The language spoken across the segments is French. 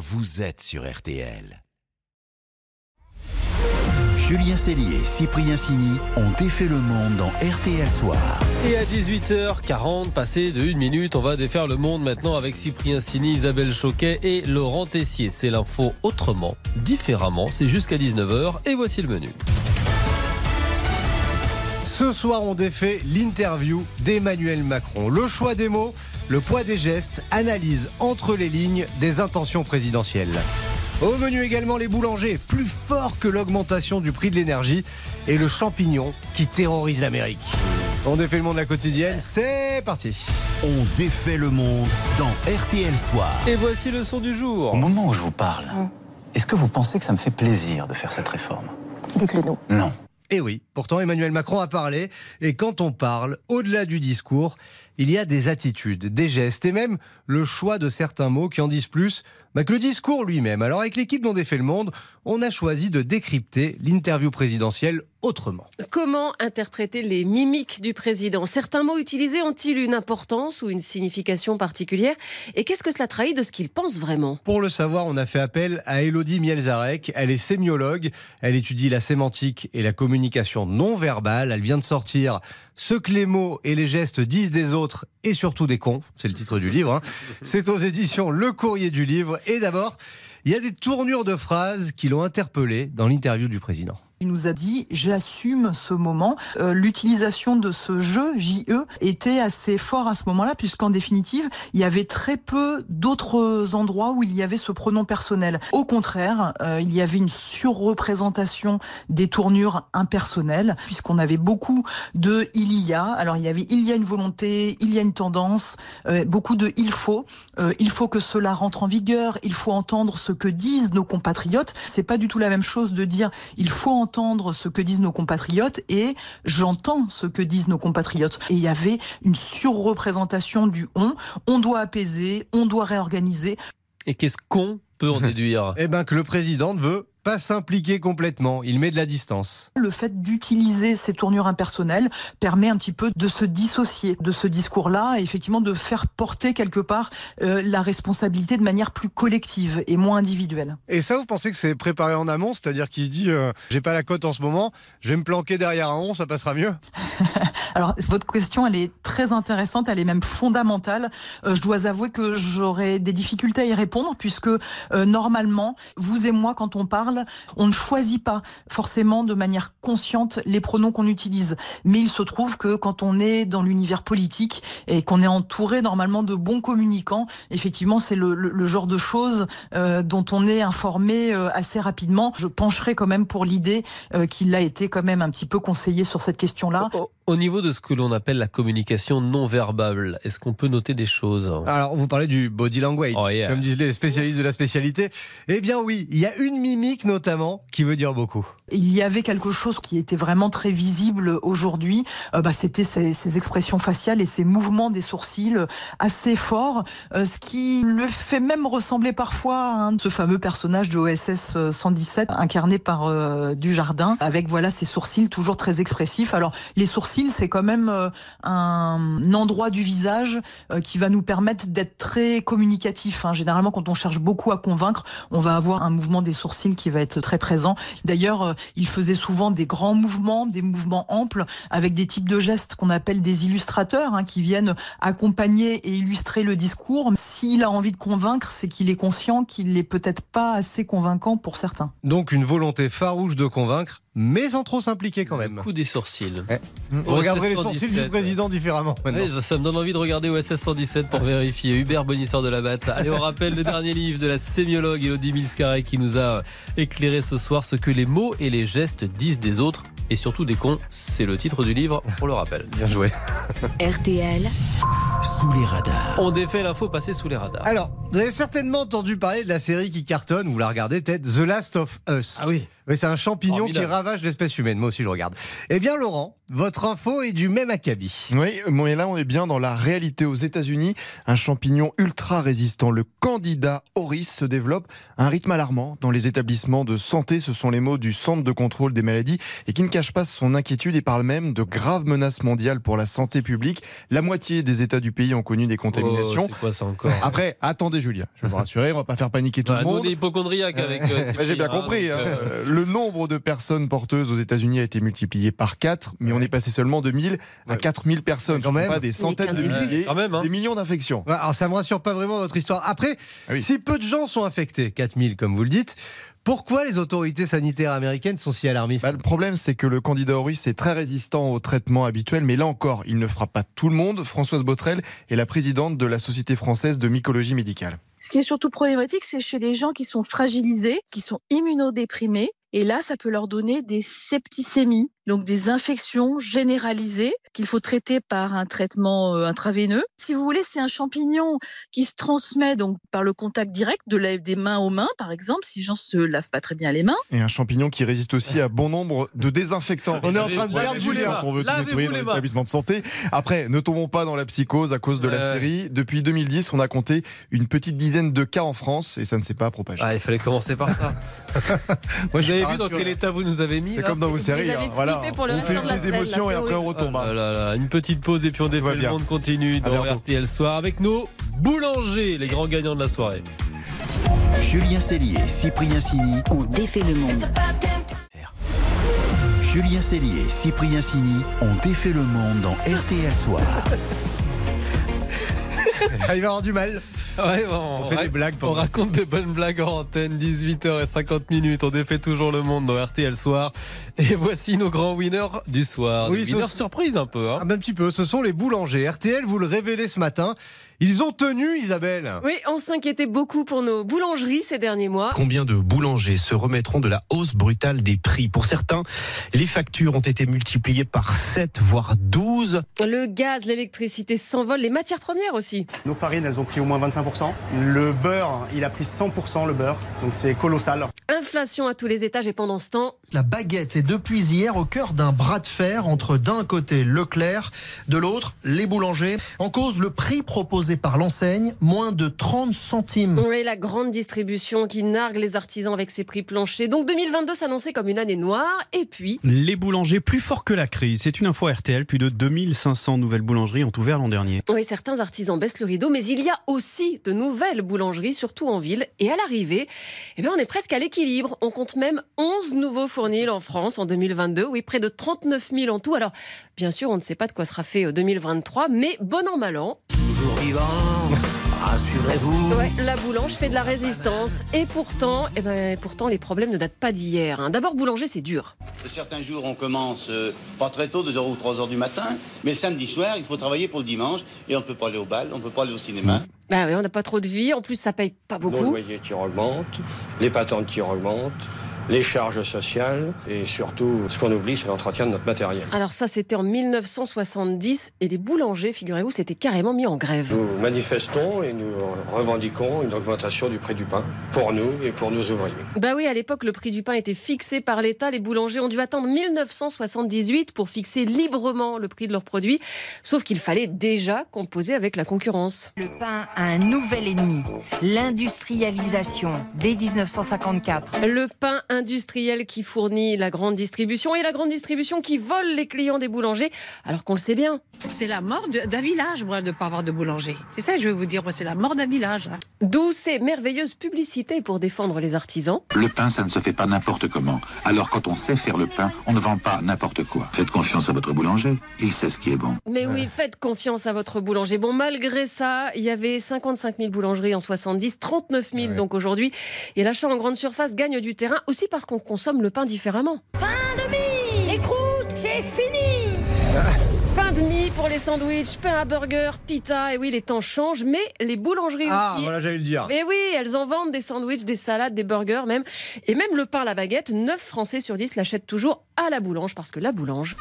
vous êtes sur RTL. Julien Cellier et Cyprien Sini ont défait le monde dans RTL Soir. Et à 18h40, passé de 1 minute, on va défaire le monde maintenant avec Cyprien Sini, Isabelle Choquet et Laurent Tessier. C'est l'info autrement, différemment, c'est jusqu'à 19h et voici le menu. Ce soir, on défait l'interview d'Emmanuel Macron. Le choix des mots, le poids des gestes, analyse entre les lignes des intentions présidentielles. Au menu également les boulangers, plus fort que l'augmentation du prix de l'énergie et le champignon qui terrorise l'Amérique. On défait le monde de la quotidienne, c'est parti. On défait le monde dans RTL Soir. Et voici le son du jour. Au moment où je vous parle, est-ce que vous pensez que ça me fait plaisir de faire cette réforme? Dites-le nous. Non. Et Eh oui, pourtant Emmanuel Macron a parlé, et quand on parle, au-delà du discours, il y a des attitudes, des gestes, et même le choix de certains mots qui en disent plus bah, que le discours lui-même. Alors avec l'équipe dont défait le monde, on a choisi de décrypter l'interview présidentielle autrement. Comment interpréter les mimiques du président? Certains mots utilisés ont-ils une importance ou une signification particulière? Et qu'est-ce que cela trahit de ce qu'il pense vraiment? Pour le savoir, on a fait appel à Elodie Mielzarek. Elle est sémiologue. Elle étudie la sémantique et la communication non verbale. Elle vient de sortir Ce que les mots et les gestes disent des autres et surtout des cons. C'est le titre du livre. hein. C'est aux éditions Le Courrier du Livre. Et d'abord, il y a des tournures de phrases qui l'ont interpellé dans l'interview du président. Il nous a dit j'assume ce moment. Euh, L'utilisation de ce jeu JE était assez fort à ce moment-là puisqu'en définitive il y avait très peu d'autres endroits où il y avait ce pronom personnel. Au contraire, euh, il y avait une surreprésentation des tournures impersonnelles puisqu'on avait beaucoup de il y a. Alors il y avait il y a une volonté, il y a une tendance, euh, beaucoup de il faut. Euh, il faut que cela rentre en vigueur. Il faut entendre ce que disent nos compatriotes. C'est pas du tout la même chose de dire il faut entendre ce que disent nos compatriotes et j'entends ce que disent nos compatriotes. Et il y avait une surreprésentation du on. On doit apaiser, on doit réorganiser. Et qu'est-ce qu'on peut en déduire? Eh ben que le président ne veut pas s'impliquer complètement. Il met de la distance. Le fait d'utiliser ces tournures impersonnelles permet un petit peu de se dissocier de ce discours-là et effectivement de faire porter quelque part euh, la responsabilité de manière plus collective et moins individuelle. Et ça, vous pensez que c'est préparé en amont C'est-à-dire qu'il se dit euh, j'ai pas la cote en ce moment, je vais me planquer derrière un on, ça passera mieux? Alors, votre question, elle est très intéressante, elle est même fondamentale. Euh, je dois avouer que j'aurais des difficultés à y répondre, puisque normalement, vous et moi, quand on parle, on ne choisit pas forcément de manière consciente les pronoms qu'on utilise. Mais il se trouve que quand on est dans l'univers politique et qu'on est entouré normalement de bons communicants, effectivement, c'est le, le- le genre de choses euh, dont on est informé euh, assez rapidement. Je pencherai quand même pour l'idée euh, qu'il a été quand même un petit peu conseillé sur cette question-là. Au, au niveau de ce que l'on appelle la communication non verbale, est-ce qu'on peut noter des choses? Alors, vous parlez du body language, Oh, yeah. comme disent les spécialistes de la spécialité. Eh bien oui, il y a une mimique notamment qui veut dire beaucoup. Il y avait quelque chose qui était vraiment très visible aujourd'hui. Euh, bah, C'était ces, expressions faciales et ces mouvements des sourcils euh, assez forts, euh, ce qui le fait même ressembler parfois à de ce fameux personnage de OSS 117 incarné par euh, Dujardin, avec voilà ces sourcils toujours très expressifs. Alors les sourcils, c'est quand même euh, un endroit du visage euh, qui va nous permettre d'être très communicatif. hein. Généralement, quand on cherche beaucoup à convaincre, on va avoir un mouvement des sourcils qui va être très présent. D'ailleurs, euh, il faisait souvent des grands mouvements, des mouvements amples, avec des types de gestes qu'on appelle des illustrateurs, hein, qui viennent accompagner et illustrer le discours. S'il a envie de convaincre, c'est qu'il est conscient qu'il n'est peut-être pas assez convaincant pour certains. Donc une volonté farouche de convaincre, mais sans trop s'impliquer quand même. Le coup des sourcils. Vous regarderez les OSS sourcils 117. du président différemment maintenant. Ouais, ça me donne envie de regarder OSS 117 pour vérifier. Hubert Bonisseur de la Batte. Allez, on rappelle le dernier livre de la sémiologue Elodie Milscarek qui nous a éclairé ce soir ce que les mots et les gestes disent des autres et surtout des cons. C'est le titre du livre, on le rappelle. Bien joué. RTL. Sous les radars. On défait l'info passée sous les radars. Alors, vous avez certainement entendu parler de la série qui cartonne, vous la regardez peut-être, The Last of Us. Ah oui. Oui, c'est un champignon Formidable. qui ravage l'espèce humaine. Moi aussi, je regarde. Eh bien, Laurent, votre info est du même acabit. Oui, mais là on est bien dans la réalité aux États-Unis. Un champignon ultra résistant, le Candida auris, se développe à un rythme alarmant dans les établissements de santé. Ce sont les mots du Centre de contrôle des maladies et qui ne cache pas son inquiétude et parle même de graves menaces mondiales pour la santé publique. La moitié des États du pays ont connu des contaminations. Oh, c'est quoi ça encore? Après, attendez Julia, je vais vous rassurer, on va pas faire paniquer tout Bah, le monde. on est hypochondriaques avec. euh, Bah, J'ai bien compris. hein, euh, Le nombre de personnes porteuses aux États-Unis a été multiplié par 4, mais on est passé seulement de 1000 à Ouais. 4000 personnes. Quand Ce ne sont même. pas des centaines de milliers, Quand même, hein. des millions d'infections. Alors ça me rassure pas vraiment votre histoire. Après, Ah oui. si peu de gens sont infectés, 4000 comme vous le dites, pourquoi les autorités sanitaires américaines sont si alarmistes Bah, le problème, c'est que le Candida auris est très résistant au traitement habituel, mais là encore, il ne frappe pas tout le monde. Françoise Botrel est la présidente de la Société française de mycologie médicale. Ce qui est surtout problématique, c'est chez les gens qui sont fragilisés, qui sont immunodéprimés. Et là, ça peut leur donner des septicémies, donc des infections généralisées qu'il faut traiter par un traitement euh, intraveineux. Si vous voulez, c'est un champignon qui se transmet donc par le contact direct de la- des mains aux mains, par exemple, si les gens se lavent pas très bien les mains. Et un champignon qui résiste aussi à bon nombre de désinfectants. On est en train de perdre Julien. quand on veut tout nettoyer dans les établissements de santé. Après, ne tombons pas dans la psychose à cause de la série. Depuis 2010, on a compté une petite dizaine de cas en France et ça ne s'est pas propagé. Ah, il fallait commencer par ça. Moi, Vous avez vu dans quel état vous nous avez mis C'est comme dans vos séries. hein, Voilà. Pour le on fait de la des semaine, émotions là, et après on retombe. hein. Là là, une petite pause et puis on défait le monde continue dans. RTL Soir avec nos boulangers, les grands gagnants de la soirée. Julien Cellier, Cyprien Sini. On défait le monde. Julien Cellier, Cyprien Sini ont défait le monde dans RTL Soir. Ah, il va avoir du mal. Ouais, bon, On fait ra- des blagues On raconte de bonnes blagues en antenne, 18h50 minutes. On défait toujours le monde dans RTL Soir. Et voici nos grands winners du soir. Oui, winners sont- surprise un peu. Hein. Un petit peu, ce sont les boulangers. RTL vous le révélez ce matin. Ils ont tenu, Isabelle. Oui, on s'inquiétait beaucoup pour nos boulangeries ces derniers mois. Combien de boulangers se remettront de la hausse brutale des prix? Pour certains, les factures ont été multipliées par 7, voire 12. Le gaz, l'électricité s'envolent, les matières premières aussi. Nos farines, elles ont pris au moins 25%. Le beurre, il a pris 100% le beurre. Donc c'est colossal. Inflation à tous les étages et pendant ce temps, La baguette est depuis hier au cœur d'un bras de fer entre d'un côté Leclerc, de l'autre les boulangers. En cause le prix proposé par l'enseigne, moins de 30 centimes. oui, la grande distribution qui nargue les artisans avec ses prix planchers. Donc 2022 s'annonçait comme une année noire. Et puis, Les boulangers plus forts que la crise. C'est une info RTL. Plus de 2500 nouvelles boulangeries ont ouvert l'an dernier. oui, certains artisans baissent le rideau, mais il y a aussi de nouvelles boulangeries, surtout en ville. Et à l'arrivée, eh bien, on est presque à l'équilibre. On compte même 11 nouveaux fournils en France en 2022. Oui, près de 39 000 en tout. Alors, bien sûr, on ne sait pas de quoi sera fait euh, 2023, mais bon an, mal an. Toujours vivant, rassurez-vous. Ouais, la boulange, c'est de la résistance. Et pourtant, eh ben, pourtant, les problèmes ne datent pas d'hier. hein. D'abord, boulanger, c'est dur. Certains jours, on commence euh, pas très tôt, 2h ou 3h du matin, mais le samedi soir, il faut travailler pour le dimanche, et on ne peut pas aller au bal, on ne peut pas aller au cinéma. Bah oui, on n'a pas trop de vie. En plus, ça paye pas beaucoup. loyer qui augmente, les patentes qui augmentent, les charges sociales et surtout, ce qu'on oublie, c'est l'entretien de notre matériel. Alors ça, c'était en 1970 et les boulangers, figurez-vous, s'étaient carrément mis en grève. Nous manifestons et nous revendiquons une augmentation du prix du pain pour nous et pour nos ouvriers. Bah oui, à l'époque, le prix du pain était fixé par l'État. Les boulangers ont dû attendre 1978 pour fixer librement le prix de leurs produits. Sauf qu'il fallait déjà composer avec la concurrence. Le pain a un nouvel ennemi, l'industrialisation, dès 1954. Le pain industriel qui fournit la grande distribution et la grande distribution qui vole les clients des boulangers, alors qu'on le sait bien. C'est la mort d'un village, moi, de ne pas avoir de boulanger. C'est ça que je veux vous dire, moi, c'est la mort d'un village. hein. D'où ces merveilleuses publicités pour défendre les artisans. Le pain, ça ne se fait pas n'importe comment. Alors quand on sait faire le pain, on ne vend pas n'importe quoi. Faites confiance à votre boulanger, il sait ce qui est bon. Mais oui, faites confiance à votre boulanger. Bon, malgré ça, il y avait 55 000 boulangeries en 70, 39 000 donc aujourd'hui. Et l'achat en grande surface gagne du terrain aussi parce qu'on consomme le pain différemment. Pain de mie. Écoute, c'est fini. Pain de mie pour les sandwichs, pain à burger, pita. Et oui, les temps changent, mais les boulangeries Ah, aussi. voilà, j'allais le dire. Mais oui, elles en vendent des sandwichs, des salades, des burgers même. Et même le pain à la baguette, 9 Français sur 10 l'achètent toujours à la boulange parce que la boulange.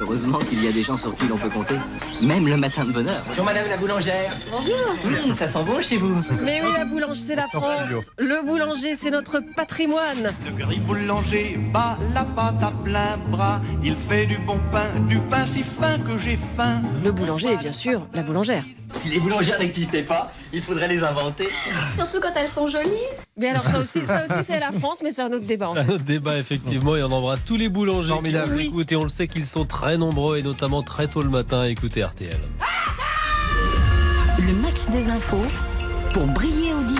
Heureusement qu'il y a des gens sur qui l'on peut compter, même le matin de bonheur. Bonjour madame la boulangère. Bonjour. ça sent bon chez vous. Mais oui, la boulange, c'est la France. Le boulanger, c'est notre patrimoine. Le gris boulanger bat la pâte à plein bras. Il fait du bon pain, du pain si fin que j'ai faim. Le boulanger est bien sûr la boulangère. Si les boulangères n'existaient pas, il faudrait les inventer. Surtout quand elles sont jolies. Mais alors ça aussi, ça aussi c'est la France, mais c'est un autre débat. C'est un autre débat, effectivement, et on embrasse tous les boulangers qui nous Oui. écoutent, et on le sait qu'ils sont très nombreux, et notamment très tôt le matin, à écouter RTL. Le match des infos pour briller au.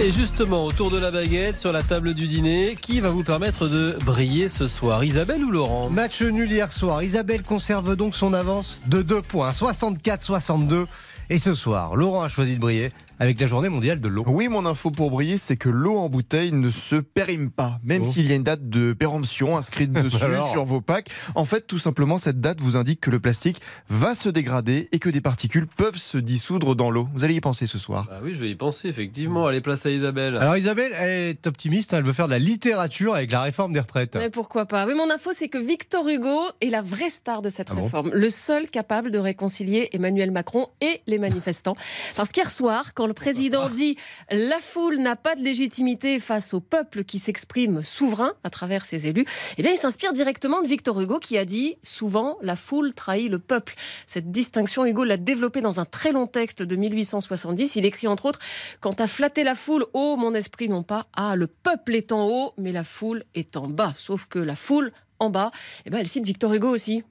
Et justement, autour de la baguette, sur la table du dîner, qui va vous permettre de briller ce soir Isabelle ou Laurent Match nul hier soir. Isabelle conserve donc son avance de 2 points, 64-62. Et ce soir, Laurent a choisi de briller avec la journée mondiale de l'eau. Oui, mon info pour briller, c'est que l'eau en bouteille ne se périme pas, même Oh. s'il y a une date de péremption inscrite dessus Alors sur vos packs. En fait, tout simplement, cette date vous indique que le plastique va se dégrader et que des particules peuvent se dissoudre dans l'eau. Vous allez y penser ce soir. Ah oui, je vais y penser, effectivement. Allez, place à Isabelle. Alors Isabelle, elle est optimiste, hein, elle veut faire de la littérature avec la réforme des retraites. Mais pourquoi pas? Oui, mon info, c'est que Victor Hugo est la vraie star de cette Ah bon? réforme. Le seul capable de réconcilier Emmanuel Macron et les manifestants. Parce qu'hier soir, quand le président dit la foule n'a pas de légitimité face au peuple qui s'exprime souverain à travers ses élus, eh bien, il s'inspire directement de Victor Hugo qui a dit souvent la foule trahit le peuple. Cette distinction, Hugo l'a développée dans un très long texte de 1870. Il écrit entre autres Quant à flatter la foule, oh mon esprit non pas, ah le peuple est en haut, mais la foule est en bas. Sauf que la foule en bas, eh ben, elle cite Victor Hugo aussi.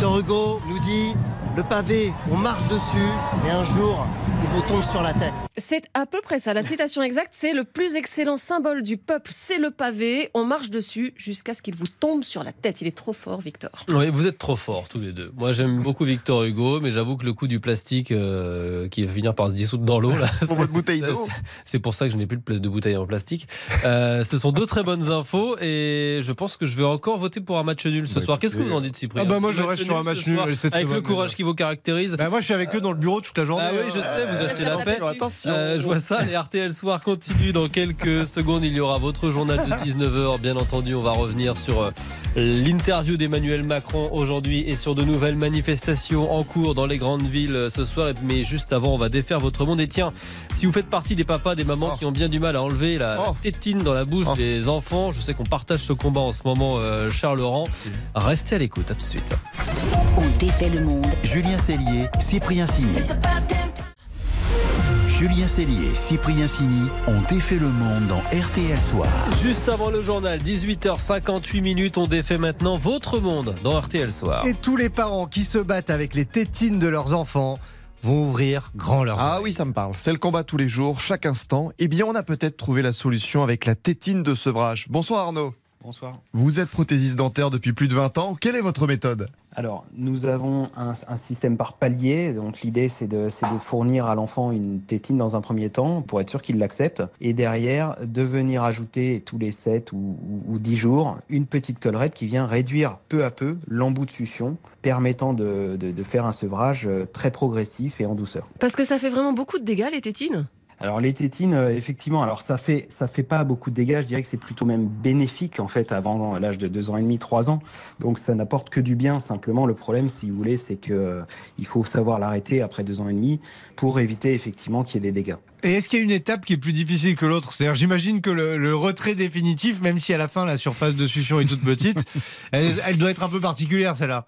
Victor Hugo nous dit le pavé, on marche dessus, mais un jour, il vous tombe sur la tête. C'est à peu près ça. La citation exacte, c'est le plus excellent symbole du peuple, c'est le pavé. On marche dessus jusqu'à ce qu'il vous tombe sur la tête. Il est trop fort, Victor. Oui, vous êtes trop forts tous les deux. Moi, j'aime beaucoup Victor Hugo, mais j'avoue que le coup du plastique euh, qui va finir par se dissoudre dans l'eau, là, Pour votre bouteille d'eau. c'est- pour ça que je n'ai plus de, bouteille en plastique. Euh, ce sont deux très bonnes infos, et je pense que je vais encore voter pour un match nul ce soir. Qu'est-ce que vous en dites, Cyprien? Ah bah moi je reste sur un match nul. Avec le courage qui vous caractérise. Bah, moi je suis avec eux dans le bureau toute la journée. Ah oui, je hein. sais, vous achetez la paix. Attention. Euh, je vois ça, les RTL Soir continuent. Dans quelques secondes, il y aura votre journal de 19h. Bien entendu, on va revenir sur euh, l'interview d'Emmanuel Macron aujourd'hui et sur de nouvelles manifestations en cours dans les grandes villes euh, ce soir. Mais juste avant, on va défaire votre monde. Et tiens, si vous faites partie des papas, des mamans qui ont bien du mal à enlever la, Oh. tétine dans la bouche des enfants, je sais qu'on partage ce combat en ce moment, euh, Charles Laurent. Restez à l'écoute, à tout de suite. Défait le monde. Julien Cellier, Cyprien Signy. Julien Cellier et Cyprien Signy ont défait le monde dans RTL Soir. Juste avant le journal, 18h58 minutes, on défait maintenant votre monde dans RTL Soir. Et tous les parents qui se battent avec les tétines de leurs enfants vont ouvrir grand leurs Ah oui, ça me parle. C'est le combat tous les jours, chaque instant. Eh bien, on a peut-être trouvé la solution avec la tétine de sevrage. Bonsoir Arnaud. Bonsoir. Vous êtes prothésiste dentaire depuis plus de 20 ans. Quelle est votre méthode? Alors, nous avons un, un système par palier. Donc, l'idée, c'est de, fournir à l'enfant une tétine dans un premier temps pour être sûr qu'il l'accepte. Et derrière, de venir ajouter tous les 7 ou, ou, ou 10 jours une petite collerette qui vient réduire peu à peu l'embout de succion, permettant de, de- de faire un sevrage euh, très progressif et en douceur. Parce que ça fait vraiment beaucoup de dégâts, les tétines? Alors les tétines, euh, effectivement, alors ça fait ça fait pas beaucoup de dégâts. Je dirais que c'est plutôt même bénéfique en fait avant l'âge de deux ans et demi, trois ans. Donc ça n'apporte que du bien. Simplement le problème, si vous voulez, c'est que euh, il faut savoir l'arrêter après deux ans et demi pour éviter effectivement qu'il y ait des dégâts. Et est-ce qu'il y a une étape qui est plus difficile que l'autre? C'est-à-dire, j'imagine que le, le retrait définitif, même si à la fin la surface de succion est toute petite, elle, elle doit être un peu particulière celle-là.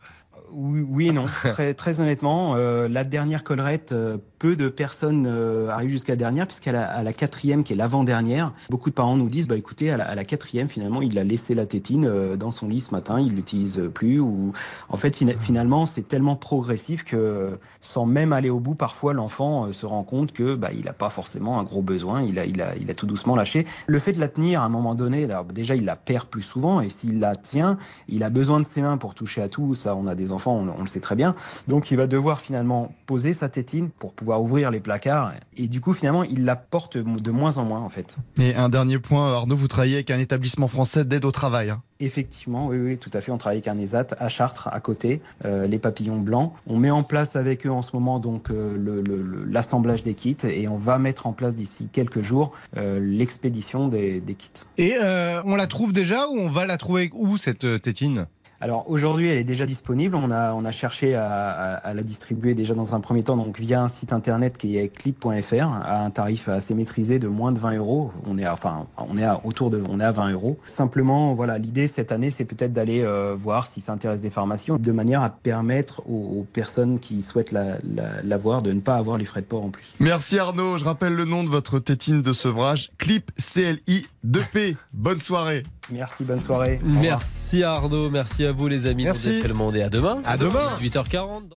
Oui, oui et non. très, très honnêtement, euh, la dernière collerette, euh, peu de personnes euh, arrivent jusqu'à la dernière, puisqu'à la, quatrième, qui est l'avant-dernière, beaucoup de parents nous disent, bah écoutez, à la, quatrième, finalement, il a laissé la tétine euh, dans son lit ce matin, il l'utilise plus. Ou en fait, fina- finalement, c'est tellement progressif que, sans même aller au bout, parfois l'enfant euh, se rend compte que bah il n'a pas forcément un gros besoin, il a, il a, il a tout doucement lâché. Le fait de la tenir à un moment donné, déjà, il la perd plus souvent, et s'il la tient, il a besoin de ses mains pour toucher à tout. Ça, on a des enfants, on le sait très bien. Donc, il va devoir finalement poser sa tétine pour pouvoir ouvrir les placards. Et du coup, finalement, il la porte de moins en moins, en fait. Et un dernier point, Arnaud, vous travaillez avec un établissement français d'aide au travail. hein. Effectivement, oui, oui, tout à fait. On travaille avec un ESAT à Chartres, à côté, euh, les papillons blancs. On met en place avec eux en ce moment donc euh, le- le- le- l'assemblage des kits et on va mettre en place d'ici quelques jours euh, l'expédition des, des kits. Et euh, on la trouve déjà ou on va la trouver où cette tétine? Alors aujourd'hui, elle est déjà disponible. On a, cherché à, la distribuer déjà dans un premier temps, donc via un site internet qui est clip.fr à un tarif assez maîtrisé de moins de 20 euros. On est à, enfin, on est à, autour de, on est à 20 euros. Simplement, voilà, l'idée cette année, c'est peut-être d'aller euh, voir si ça intéresse des pharmacies, de manière à permettre aux, personnes qui souhaitent la- la- l'avoir de ne pas avoir les frais de port en plus. Merci Arnaud, je rappelle le nom de votre tétine de sevrage, Clip CLI 2P. Bonne soirée. Merci, bonne soirée. Merci Arnaud, merci à vous les amis. Merci. Monde et à demain. À demain. 8h40.